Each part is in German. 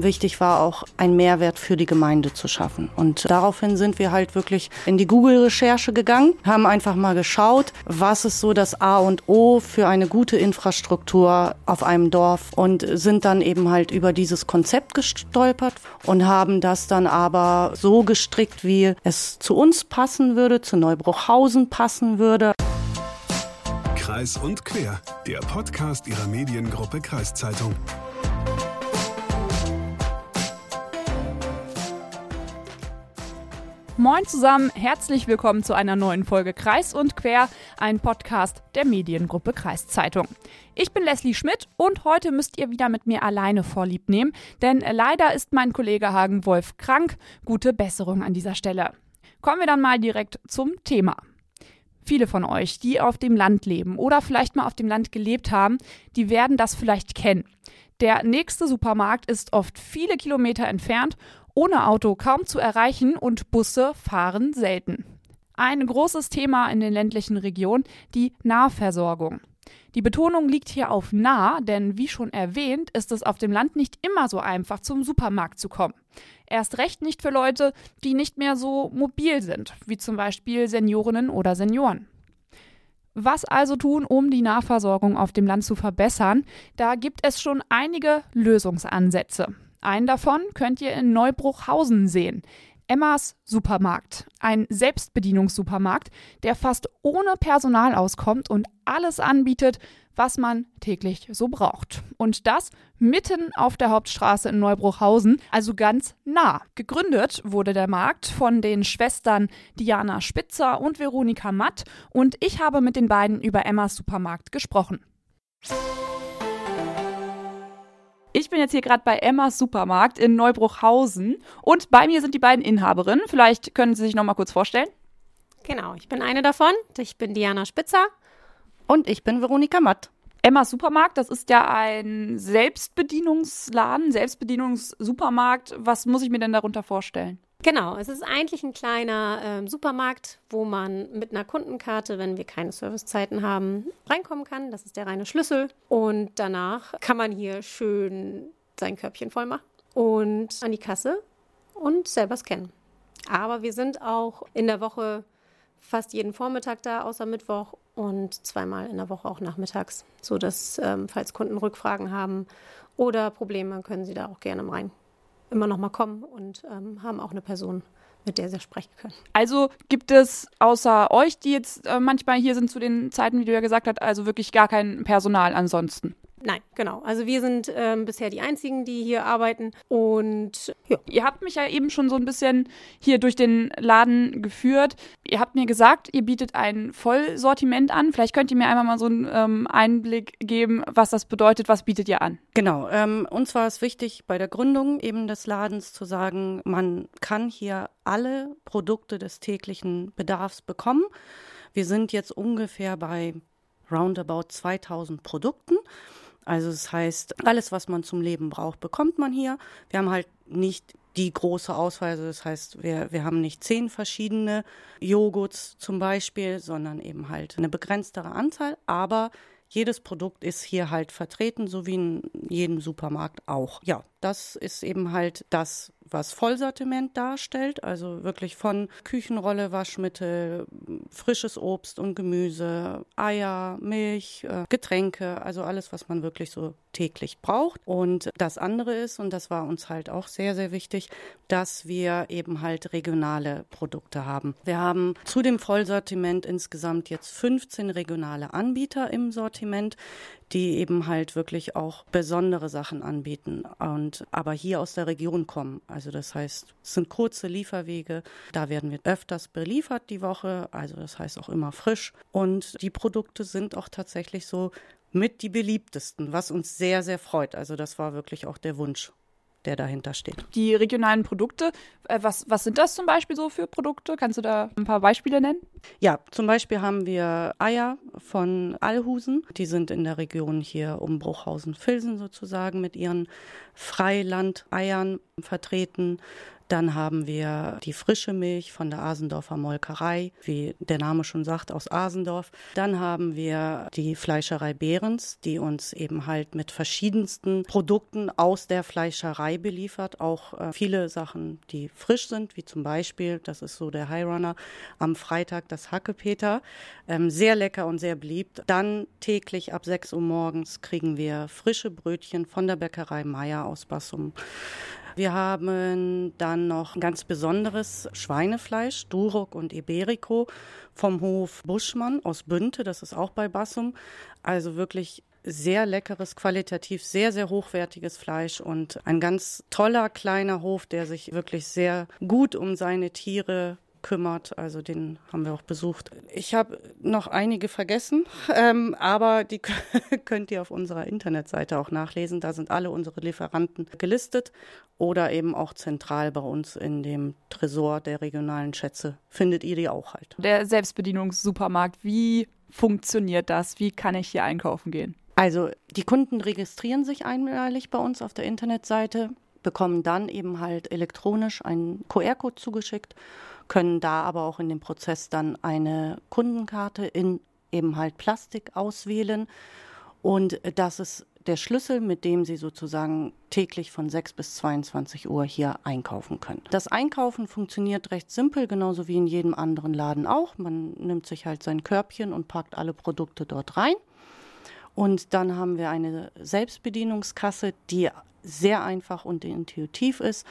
Wichtig war auch, einen Mehrwert für die Gemeinde zu schaffen. Und daraufhin sind wir halt wirklich in die Google-Recherche gegangen, haben einfach mal geschaut, was ist so das A und O für eine gute Infrastruktur auf einem Dorf und sind dann eben halt über dieses Konzept gestolpert und haben das dann aber so gestrickt, wie es zu uns passen würde, zu Neubruchhausen passen würde. Kreis und Quer, der Podcast ihrer Mediengruppe Kreiszeitung. Moin zusammen, herzlich willkommen zu einer neuen Folge Kreis und Quer, ein Podcast der Mediengruppe Kreiszeitung. Ich bin Leslie Schmidt und heute müsst ihr wieder mit mir alleine vorlieb nehmen, denn leider ist mein Kollege Hagen Wolf krank. Gute Besserung an dieser Stelle. Kommen wir dann mal direkt zum Thema. Viele von euch, die auf dem Land leben oder vielleicht mal auf dem Land gelebt haben, die werden das vielleicht kennen. Der nächste Supermarkt ist oft viele Kilometer entfernt ohne Auto kaum zu erreichen und Busse fahren selten. Ein großes Thema in den ländlichen Regionen, die Nahversorgung. Die Betonung liegt hier auf nah, denn wie schon erwähnt, ist es auf dem Land nicht immer so einfach, zum Supermarkt zu kommen. Erst recht nicht für Leute, die nicht mehr so mobil sind, wie zum Beispiel Seniorinnen oder Senioren. Was also tun, um die Nahversorgung auf dem Land zu verbessern? Da gibt es schon einige Lösungsansätze. Einen davon könnt ihr in Neubruchhausen sehen. Emmas Supermarkt, ein Selbstbedienungssupermarkt, der fast ohne Personal auskommt und alles anbietet, was man täglich so braucht. Und das mitten auf der Hauptstraße in Neubruchhausen, also ganz nah. Gegründet wurde der Markt von den Schwestern Diana Spitzer und Veronika Matt und ich habe mit den beiden über Emmas Supermarkt gesprochen. Ich bin jetzt hier gerade bei Emmas Supermarkt in Neubruchhausen und bei mir sind die beiden Inhaberinnen. Vielleicht können Sie sich noch mal kurz vorstellen. Genau, ich bin eine davon. Ich bin Diana Spitzer. Und ich bin Veronika Matt. Emmas Supermarkt, das ist ja ein Selbstbedienungsladen, Selbstbedienungssupermarkt. Was muss ich mir denn darunter vorstellen? Genau, es ist eigentlich ein kleiner ähm, Supermarkt, wo man mit einer Kundenkarte, wenn wir keine Servicezeiten haben, reinkommen kann. Das ist der reine Schlüssel. Und danach kann man hier schön sein Körbchen voll machen und an die Kasse und selber scannen. Aber wir sind auch in der Woche fast jeden Vormittag da, außer Mittwoch und zweimal in der Woche auch nachmittags, sodass, ähm, falls Kunden Rückfragen haben oder Probleme, können sie da auch gerne rein immer noch mal kommen und ähm, haben auch eine Person, mit der sie sprechen können. Also gibt es außer euch, die jetzt äh, manchmal hier sind zu den Zeiten, wie du ja gesagt hast, also wirklich gar kein Personal ansonsten? Nein, genau. Also wir sind ähm, bisher die Einzigen, die hier arbeiten. Und ja. Ihr habt mich ja eben schon so ein bisschen hier durch den Laden geführt. Ihr habt mir gesagt, ihr bietet ein Vollsortiment an. Vielleicht könnt ihr mir einmal mal so einen ähm, Einblick geben, was das bedeutet. Was bietet ihr an? Genau. Ähm, uns war es wichtig, bei der Gründung eben des Ladens zu sagen, man kann hier alle Produkte des täglichen Bedarfs bekommen. Wir sind jetzt ungefähr bei roundabout 2000 Produkten. Also das heißt, alles, was man zum Leben braucht, bekommt man hier. Wir haben halt nicht die große Auswahl. Also das heißt, wir, wir haben nicht zehn verschiedene Joghurts zum Beispiel, sondern eben halt eine begrenztere Anzahl. Aber jedes Produkt ist hier halt vertreten, so wie in jedem Supermarkt auch. Ja, das ist eben halt das, was Vollsortiment darstellt, also wirklich von Küchenrolle, Waschmittel, frisches Obst und Gemüse, Eier, Milch, äh, Getränke, also alles, was man wirklich so täglich braucht. Und das andere ist, und das war uns halt auch sehr, sehr wichtig, dass wir eben halt regionale Produkte haben. Wir haben zu dem Vollsortiment insgesamt jetzt 15 regionale Anbieter im Sortiment, die eben halt wirklich auch besondere Sachen anbieten und aber hier aus der Region kommen. Also das heißt, es sind kurze Lieferwege. Da werden wir öfters beliefert die Woche. Also das heißt auch immer frisch. Und die Produkte sind auch tatsächlich so mit die beliebtesten, was uns sehr, sehr freut. Also das war wirklich auch der Wunsch der dahinter steht. Die regionalen Produkte, äh, was, was sind das zum Beispiel so für Produkte? Kannst du da ein paar Beispiele nennen? Ja, zum Beispiel haben wir Eier von Alhusen. Die sind in der Region hier um Bruchhausen-Filsen sozusagen mit ihren Freilandeiern vertreten. Dann haben wir die frische Milch von der Asendorfer Molkerei, wie der Name schon sagt, aus Asendorf. Dann haben wir die Fleischerei Behrens, die uns eben halt mit verschiedensten Produkten aus der Fleischerei beliefert. Auch äh, viele Sachen, die frisch sind, wie zum Beispiel, das ist so der High Runner, am Freitag das Hackepeter. Ähm, sehr lecker und sehr beliebt. Dann täglich ab 6 Uhr morgens kriegen wir frische Brötchen von der Bäckerei Meier aus Bassum. Wir haben dann noch ein ganz besonderes Schweinefleisch, Duroc und Iberico vom Hof Buschmann aus Bünte, das ist auch bei Bassum. Also wirklich sehr leckeres, qualitativ sehr, sehr hochwertiges Fleisch und ein ganz toller kleiner Hof, der sich wirklich sehr gut um seine Tiere kümmert. Also den haben wir auch besucht. Ich habe noch einige vergessen, ähm, aber die könnt ihr auf unserer Internetseite auch nachlesen. Da sind alle unsere Lieferanten gelistet oder eben auch zentral bei uns in dem Tresor der regionalen Schätze findet ihr die auch halt. Der Selbstbedienungssupermarkt, wie funktioniert das? Wie kann ich hier einkaufen gehen? Also die Kunden registrieren sich einmalig bei uns auf der Internetseite, bekommen dann eben halt elektronisch einen QR-Code zugeschickt können da aber auch in dem Prozess dann eine Kundenkarte in eben halt Plastik auswählen. Und das ist der Schlüssel, mit dem Sie sozusagen täglich von 6 bis 22 Uhr hier einkaufen können. Das Einkaufen funktioniert recht simpel, genauso wie in jedem anderen Laden auch. Man nimmt sich halt sein Körbchen und packt alle Produkte dort rein. Und dann haben wir eine Selbstbedienungskasse, die sehr einfach und intuitiv ist.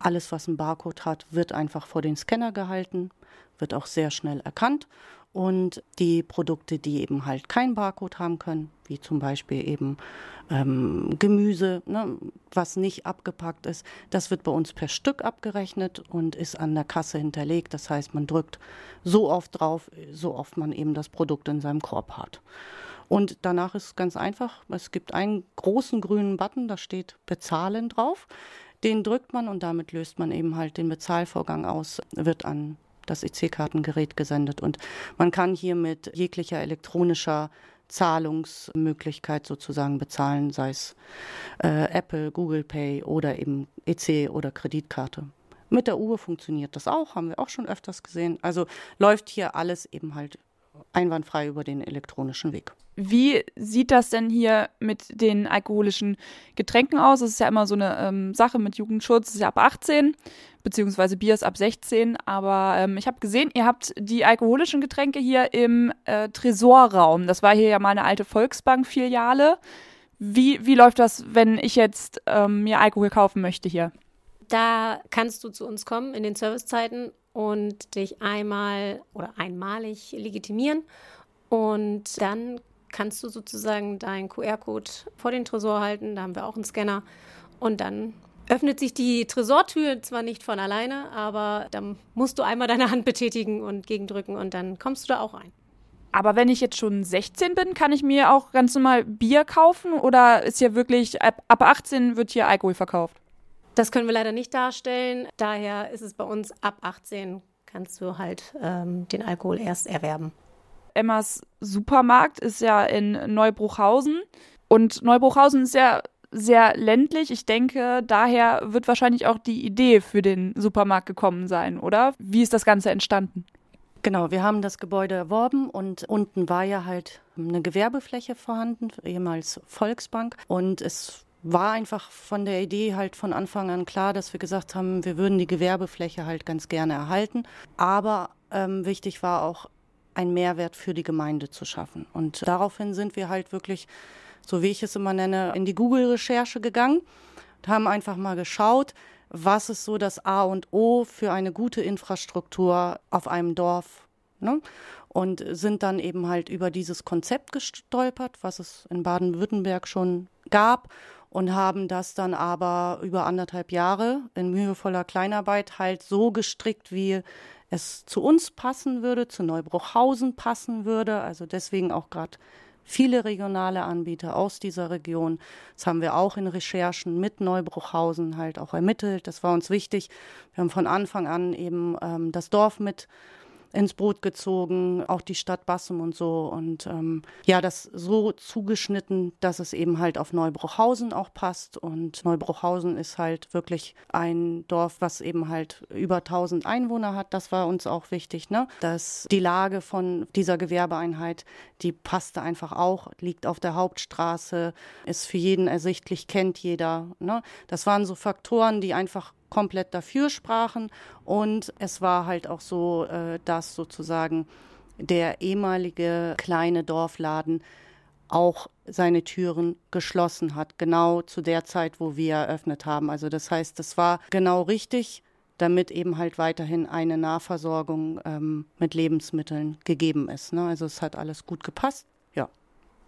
Alles, was einen Barcode hat, wird einfach vor den Scanner gehalten, wird auch sehr schnell erkannt. Und die Produkte, die eben halt kein Barcode haben können, wie zum Beispiel eben ähm, Gemüse, ne, was nicht abgepackt ist, das wird bei uns per Stück abgerechnet und ist an der Kasse hinterlegt. Das heißt, man drückt so oft drauf, so oft man eben das Produkt in seinem Korb hat. Und danach ist es ganz einfach. Es gibt einen großen grünen Button, da steht Bezahlen drauf. Den drückt man und damit löst man eben halt den Bezahlvorgang aus, wird an das EC-Kartengerät gesendet. Und man kann hier mit jeglicher elektronischer Zahlungsmöglichkeit sozusagen bezahlen, sei es äh, Apple, Google Pay oder eben EC oder Kreditkarte. Mit der Uhr funktioniert das auch, haben wir auch schon öfters gesehen. Also läuft hier alles eben halt einwandfrei über den elektronischen Weg. Wie sieht das denn hier mit den alkoholischen Getränken aus? Es ist ja immer so eine ähm, Sache mit Jugendschutz, es ist ja ab 18, beziehungsweise Bier ist ab 16. Aber ähm, ich habe gesehen, ihr habt die alkoholischen Getränke hier im äh, Tresorraum. Das war hier ja mal eine alte Volksbank-Filiale. Wie, wie läuft das, wenn ich jetzt ähm, mir Alkohol kaufen möchte hier? Da kannst du zu uns kommen in den Servicezeiten und dich einmal oder einmalig legitimieren. Und dann kannst du sozusagen deinen QR-Code vor den Tresor halten. Da haben wir auch einen Scanner. Und dann öffnet sich die Tresortür zwar nicht von alleine, aber dann musst du einmal deine Hand betätigen und gegendrücken und dann kommst du da auch rein. Aber wenn ich jetzt schon 16 bin, kann ich mir auch ganz normal Bier kaufen oder ist hier wirklich ab 18 wird hier Alkohol verkauft? Das können wir leider nicht darstellen. Daher ist es bei uns ab 18 kannst du halt ähm, den Alkohol erst erwerben. Emmas Supermarkt ist ja in Neubruchhausen und Neubruchhausen ist ja sehr ländlich. Ich denke, daher wird wahrscheinlich auch die Idee für den Supermarkt gekommen sein, oder? Wie ist das Ganze entstanden? Genau, wir haben das Gebäude erworben und unten war ja halt eine Gewerbefläche vorhanden, ehemals Volksbank. Und es war einfach von der Idee halt von Anfang an klar, dass wir gesagt haben, wir würden die Gewerbefläche halt ganz gerne erhalten. Aber ähm, wichtig war auch, einen Mehrwert für die Gemeinde zu schaffen. Und daraufhin sind wir halt wirklich, so wie ich es immer nenne, in die Google-Recherche gegangen und haben einfach mal geschaut, was ist so das A und O für eine gute Infrastruktur auf einem Dorf. Ne? Und sind dann eben halt über dieses Konzept gestolpert, was es in Baden-Württemberg schon gab und haben das dann aber über anderthalb Jahre in mühevoller Kleinarbeit halt so gestrickt, wie es zu uns passen würde, zu Neubruchhausen passen würde. Also deswegen auch gerade viele regionale Anbieter aus dieser Region. Das haben wir auch in Recherchen mit Neubruchhausen halt auch ermittelt. Das war uns wichtig. Wir haben von Anfang an eben ähm, das Dorf mit ins Boot gezogen, auch die Stadt Bassum und so. Und ähm, ja, das so zugeschnitten, dass es eben halt auf Neubruchhausen auch passt. Und Neubruchhausen ist halt wirklich ein Dorf, was eben halt über 1000 Einwohner hat. Das war uns auch wichtig, ne? Dass die Lage von dieser Gewerbeeinheit, die passte einfach auch, liegt auf der Hauptstraße, ist für jeden ersichtlich, kennt jeder. Ne? Das waren so Faktoren, die einfach komplett dafür sprachen. Und es war halt auch so, äh, dass sozusagen der ehemalige kleine Dorfladen auch seine Türen geschlossen hat, genau zu der Zeit, wo wir eröffnet haben. Also das heißt, das war genau richtig, damit eben halt weiterhin eine Nahversorgung ähm, mit Lebensmitteln gegeben ist. Ne? Also es hat alles gut gepasst. Ja.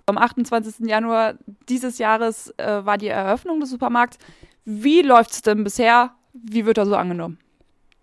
Am 28. Januar dieses Jahres äh, war die Eröffnung des Supermarkts. Wie läuft es denn bisher? Wie wird er so angenommen?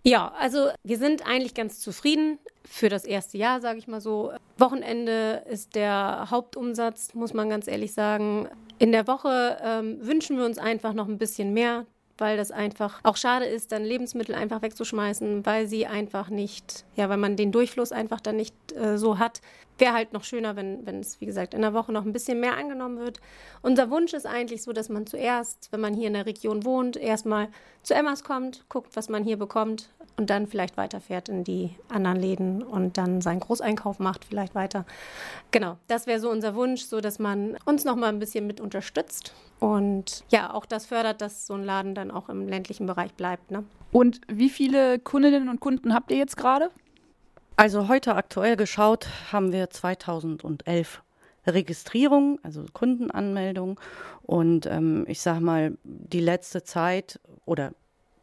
Ja, also wir sind eigentlich ganz zufrieden für das erste Jahr, sage ich mal so. Wochenende ist der Hauptumsatz, muss man ganz ehrlich sagen. In der Woche ähm, wünschen wir uns einfach noch ein bisschen mehr, weil das einfach auch schade ist, dann Lebensmittel einfach wegzuschmeißen, weil sie einfach nicht, ja, weil man den Durchfluss einfach dann nicht äh, so hat. Wäre halt noch schöner, wenn, wenn es, wie gesagt, in der Woche noch ein bisschen mehr angenommen wird. Unser Wunsch ist eigentlich so, dass man zuerst, wenn man hier in der Region wohnt, erstmal zu Emmas kommt, guckt, was man hier bekommt und dann vielleicht weiterfährt in die anderen Läden und dann seinen Großeinkauf macht, vielleicht weiter. Genau, das wäre so unser Wunsch, so dass man uns noch mal ein bisschen mit unterstützt und ja, auch das fördert, dass so ein Laden dann auch im ländlichen Bereich bleibt. Ne? Und wie viele Kundinnen und Kunden habt ihr jetzt gerade? Also heute aktuell geschaut haben wir 2011 Registrierungen, also Kundenanmeldungen. Und ähm, ich sage mal, die letzte Zeit oder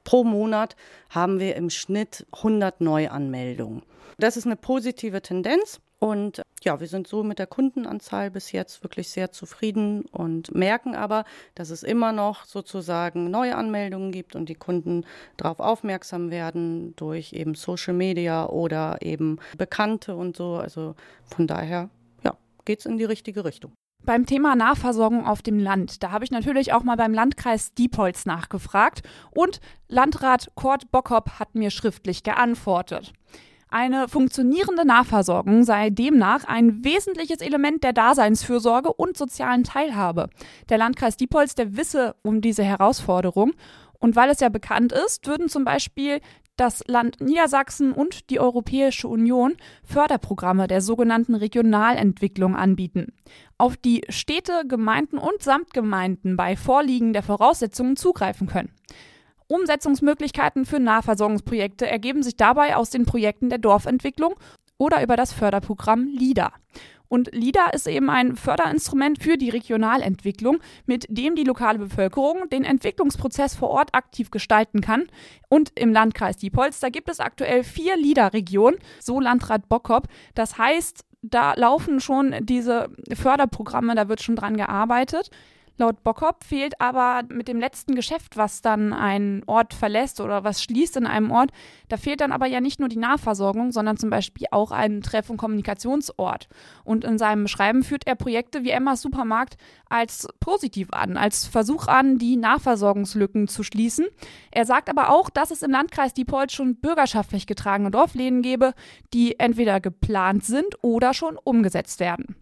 pro Monat haben wir im Schnitt 100 Neuanmeldungen. Das ist eine positive Tendenz. Und ja, wir sind so mit der Kundenanzahl bis jetzt wirklich sehr zufrieden und merken aber, dass es immer noch sozusagen neue Anmeldungen gibt und die Kunden darauf aufmerksam werden durch eben Social Media oder eben Bekannte und so. Also von daher, ja, geht es in die richtige Richtung. Beim Thema Nahversorgung auf dem Land, da habe ich natürlich auch mal beim Landkreis Diepholz nachgefragt und Landrat Kurt Bockhopp hat mir schriftlich geantwortet. Eine funktionierende Nahversorgung sei demnach ein wesentliches Element der Daseinsfürsorge und sozialen Teilhabe. Der Landkreis Diepholz, der wisse um diese Herausforderung. Und weil es ja bekannt ist, würden zum Beispiel das Land Niedersachsen und die Europäische Union Förderprogramme der sogenannten Regionalentwicklung anbieten, auf die Städte, Gemeinden und Samtgemeinden bei Vorliegen der Voraussetzungen zugreifen können. Umsetzungsmöglichkeiten für Nahversorgungsprojekte ergeben sich dabei aus den Projekten der Dorfentwicklung oder über das Förderprogramm LIDA. Und LIDA ist eben ein Förderinstrument für die Regionalentwicklung, mit dem die lokale Bevölkerung den Entwicklungsprozess vor Ort aktiv gestalten kann. Und im Landkreis Diepholz, da gibt es aktuell vier LIDA-Regionen, so Landrat Bockop. Das heißt, da laufen schon diese Förderprogramme, da wird schon dran gearbeitet. Laut Bockhopp fehlt aber mit dem letzten Geschäft, was dann einen Ort verlässt oder was schließt in einem Ort, da fehlt dann aber ja nicht nur die Nahversorgung, sondern zum Beispiel auch ein Treff- und Kommunikationsort. Und in seinem Schreiben führt er Projekte wie Emmas Supermarkt als positiv an, als Versuch an, die Nahversorgungslücken zu schließen. Er sagt aber auch, dass es im Landkreis Diepholz schon bürgerschaftlich getragene Dorfläden gäbe, die entweder geplant sind oder schon umgesetzt werden.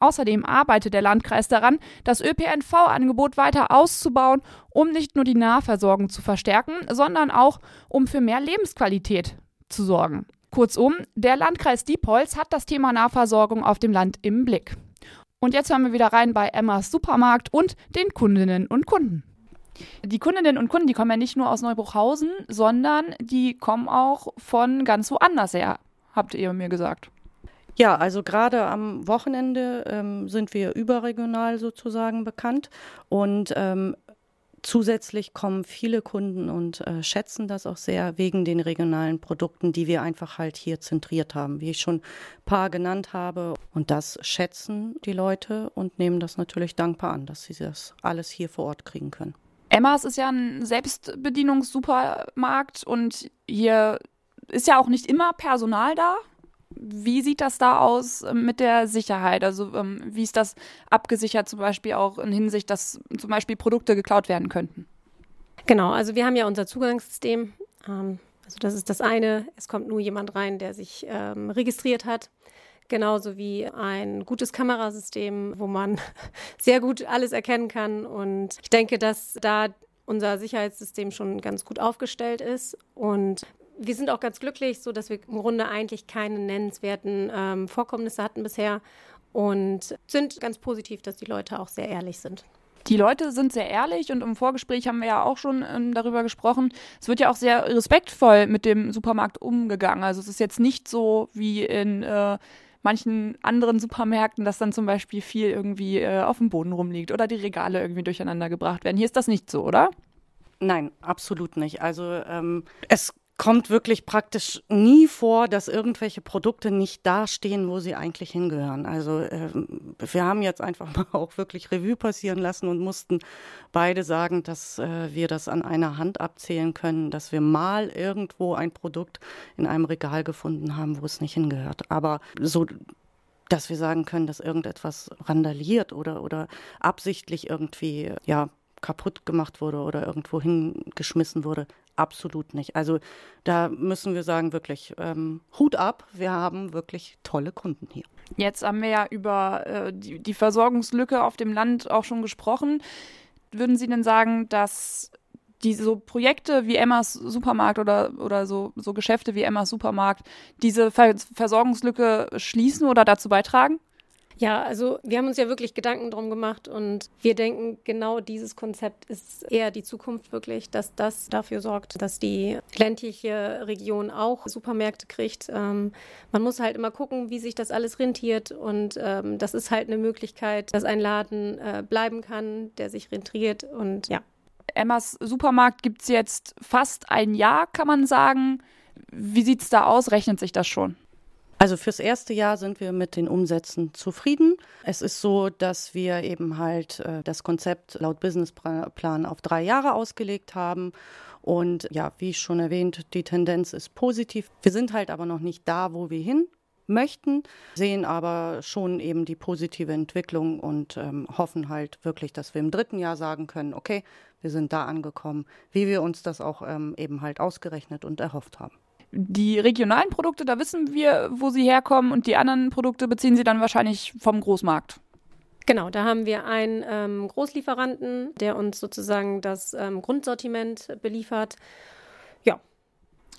Außerdem arbeitet der Landkreis daran, das ÖPNV-Angebot weiter auszubauen, um nicht nur die Nahversorgung zu verstärken, sondern auch um für mehr Lebensqualität zu sorgen. Kurzum, der Landkreis Diepholz hat das Thema Nahversorgung auf dem Land im Blick. Und jetzt hören wir wieder rein bei Emmas Supermarkt und den Kundinnen und Kunden. Die Kundinnen und Kunden, die kommen ja nicht nur aus Neubruchhausen, sondern die kommen auch von ganz woanders her, habt ihr mir gesagt. Ja, also gerade am Wochenende ähm, sind wir überregional sozusagen bekannt und ähm, zusätzlich kommen viele Kunden und äh, schätzen das auch sehr wegen den regionalen Produkten, die wir einfach halt hier zentriert haben, wie ich schon ein paar genannt habe. Und das schätzen die Leute und nehmen das natürlich dankbar an, dass sie das alles hier vor Ort kriegen können. Emmas ist ja ein Selbstbedienungssupermarkt und hier ist ja auch nicht immer Personal da. Wie sieht das da aus ähm, mit der Sicherheit? Also ähm, wie ist das abgesichert zum Beispiel auch in Hinsicht, dass zum Beispiel Produkte geklaut werden könnten? Genau, also wir haben ja unser Zugangssystem. Ähm, Also das ist das eine. Es kommt nur jemand rein, der sich ähm, registriert hat. Genauso wie ein gutes Kamerasystem, wo man sehr gut alles erkennen kann. Und ich denke, dass da unser Sicherheitssystem schon ganz gut aufgestellt ist. Und wir sind auch ganz glücklich, so dass wir im Grunde eigentlich keine nennenswerten ähm, Vorkommnisse hatten bisher und sind ganz positiv, dass die Leute auch sehr ehrlich sind. Die Leute sind sehr ehrlich und im Vorgespräch haben wir ja auch schon ähm, darüber gesprochen. Es wird ja auch sehr respektvoll mit dem Supermarkt umgegangen. Also es ist jetzt nicht so wie in äh, manchen anderen Supermärkten, dass dann zum Beispiel viel irgendwie äh, auf dem Boden rumliegt oder die Regale irgendwie durcheinander gebracht werden. Hier ist das nicht so, oder? Nein, absolut nicht. Also ähm, es kommt wirklich praktisch nie vor, dass irgendwelche Produkte nicht da stehen, wo sie eigentlich hingehören. Also äh, wir haben jetzt einfach mal auch wirklich Revue passieren lassen und mussten beide sagen, dass äh, wir das an einer Hand abzählen können, dass wir mal irgendwo ein Produkt in einem Regal gefunden haben, wo es nicht hingehört. Aber so dass wir sagen können, dass irgendetwas randaliert oder, oder absichtlich irgendwie, ja, kaputt gemacht wurde oder irgendwo hingeschmissen wurde. Absolut nicht. Also da müssen wir sagen, wirklich ähm, Hut ab. Wir haben wirklich tolle Kunden hier. Jetzt haben wir ja über äh, die, die Versorgungslücke auf dem Land auch schon gesprochen. Würden Sie denn sagen, dass die so Projekte wie Emmas Supermarkt oder, oder so, so Geschäfte wie Emmas Supermarkt diese Ver Versorgungslücke schließen oder dazu beitragen? Ja, also wir haben uns ja wirklich Gedanken drum gemacht und wir denken, genau dieses Konzept ist eher die Zukunft wirklich, dass das dafür sorgt, dass die ländliche Region auch Supermärkte kriegt. Ähm, man muss halt immer gucken, wie sich das alles rentiert und ähm, das ist halt eine Möglichkeit, dass ein Laden äh, bleiben kann, der sich rentiert und ja. Emmas Supermarkt gibt es jetzt fast ein Jahr, kann man sagen. Wie sieht es da aus? Rechnet sich das schon? Also fürs erste Jahr sind wir mit den Umsätzen zufrieden. Es ist so, dass wir eben halt äh, das Konzept laut Businessplan auf drei Jahre ausgelegt haben. Und ja, wie schon erwähnt, die Tendenz ist positiv. Wir sind halt aber noch nicht da, wo wir hin möchten, sehen aber schon eben die positive Entwicklung und ähm, hoffen halt wirklich, dass wir im dritten Jahr sagen können, okay, wir sind da angekommen, wie wir uns das auch ähm, eben halt ausgerechnet und erhofft haben. Die regionalen Produkte, da wissen wir, wo sie herkommen und die anderen Produkte beziehen sie dann wahrscheinlich vom Großmarkt. Genau, da haben wir einen ähm, Großlieferanten, der uns sozusagen das ähm, Grundsortiment beliefert. Ja.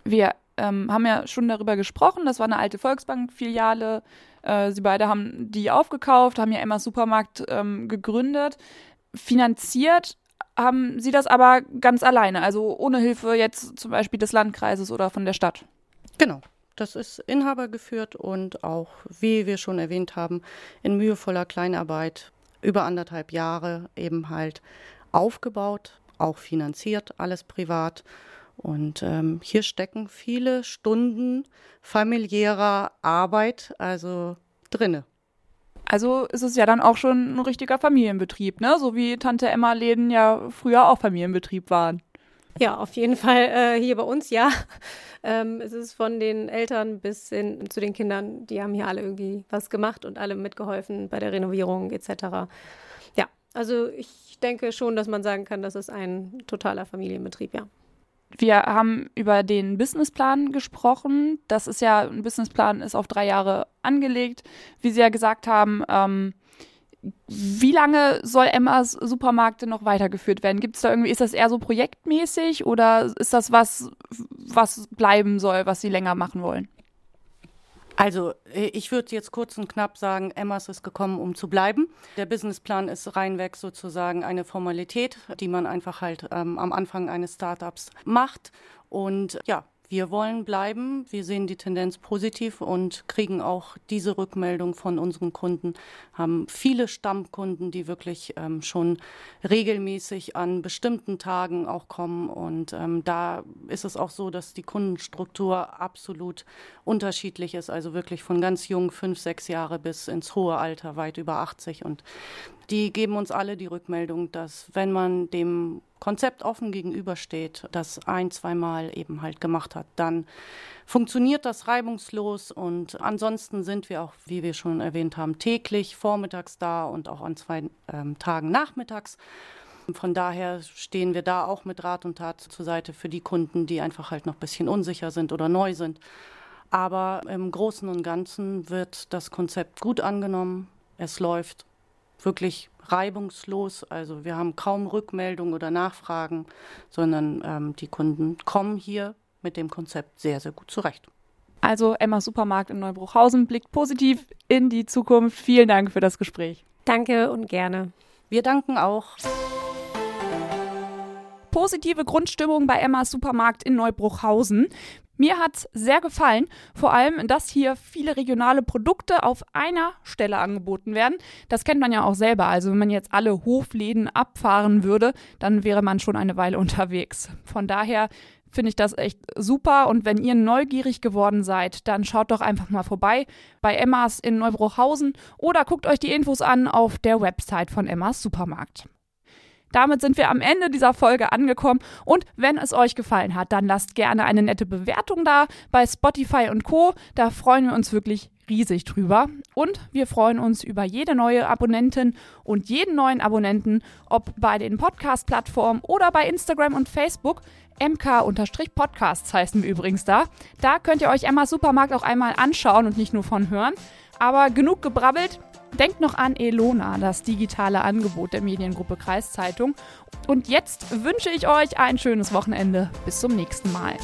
Wir ähm, haben ja schon darüber gesprochen, das war eine alte Volksbank-Filiale. Äh, sie beide haben die aufgekauft, haben ja Emma Supermarkt ähm, gegründet. Finanziert haben sie das aber ganz alleine, also ohne Hilfe jetzt zum Beispiel des Landkreises oder von der Stadt. Genau. Das ist Inhaber geführt und auch, wie wir schon erwähnt haben, in mühevoller Kleinarbeit über anderthalb Jahre eben halt aufgebaut, auch finanziert, alles privat. Und ähm, hier stecken viele Stunden familiärer Arbeit also drinne. Also ist es ja dann auch schon ein richtiger Familienbetrieb, ne? So wie Tante Emma Läden ja früher auch Familienbetrieb waren. Ja, auf jeden Fall äh, hier bei uns, ja. Ähm, es ist von den Eltern bis hin zu den Kindern, die haben hier alle irgendwie was gemacht und alle mitgeholfen bei der Renovierung etc. Ja, also ich denke schon, dass man sagen kann, das ist ein totaler Familienbetrieb, ja. Wir haben über den Businessplan gesprochen. Das ist ja, ein Businessplan ist auf drei Jahre angelegt. Wie Sie ja gesagt haben, ähm, wie lange soll Emmas Supermärkte noch weitergeführt werden? Gibt es da irgendwie, ist das eher so projektmäßig oder ist das was, was bleiben soll, was Sie länger machen wollen? Also äh, ich würde jetzt kurz und knapp sagen, Emmas ist gekommen, um zu bleiben. Der Businessplan ist reinweg sozusagen eine Formalität, die man einfach halt ähm, am Anfang eines Startups macht. Und ja, wir wollen bleiben. Wir sehen die Tendenz positiv und kriegen auch diese Rückmeldung von unseren Kunden. Haben viele Stammkunden, die wirklich ähm, schon regelmäßig an bestimmten Tagen auch kommen. Und ähm, da ist es auch so, dass die Kundenstruktur absolut unterschiedlich ist. Also wirklich von ganz jung, fünf, sechs Jahre bis ins hohe Alter, weit über 80. Und die geben uns alle die Rückmeldung, dass wenn man dem Konzept offen gegenübersteht, das ein, zweimal eben halt gemacht hat, dann funktioniert das reibungslos und ansonsten sind wir auch, wie wir schon erwähnt haben, täglich vormittags da und auch an zwei ähm, Tagen nachmittags. Von daher stehen wir da auch mit Rat und Tat zur Seite für die Kunden, die einfach halt noch ein bisschen unsicher sind oder neu sind. Aber im Großen und Ganzen wird das Konzept gut angenommen. Es läuft wirklich reibungslos. Also wir haben kaum Rückmeldungen oder Nachfragen, sondern ähm, die Kunden kommen hier mit dem Konzept sehr, sehr gut zurecht. Also Emma Supermarkt in Neubruchhausen blickt positiv in die Zukunft. Vielen Dank für das Gespräch. Danke und gerne. Wir danken auch. Positive Grundstimmung bei Emmas Supermarkt in Neubruchhausen. Mir hat es sehr gefallen, vor allem, dass hier viele regionale Produkte auf einer Stelle angeboten werden. Das kennt man ja auch selber. Also wenn man jetzt alle Hofläden abfahren würde, dann wäre man schon eine Weile unterwegs. Von daher finde ich das echt super. Und wenn ihr neugierig geworden seid, dann schaut doch einfach mal vorbei bei Emmas in Neubruchhausen oder guckt euch die Infos an auf der Website von Emmas Supermarkt. Damit sind wir am Ende dieser Folge angekommen und wenn es euch gefallen hat, dann lasst gerne eine nette Bewertung da bei Spotify und Co. Da freuen wir uns wirklich riesig drüber. Und wir freuen uns über jede neue Abonnentin und jeden neuen Abonnenten, ob bei den Podcast-Plattformen oder bei Instagram und Facebook. MK-Podcasts heißen wir übrigens da. Da könnt ihr euch Emma Supermarkt auch einmal anschauen und nicht nur von hören. Aber genug gebrabbelt. Denkt noch an Elona, das digitale Angebot der Mediengruppe Kreiszeitung. Und jetzt wünsche ich euch ein schönes Wochenende. Bis zum nächsten Mal.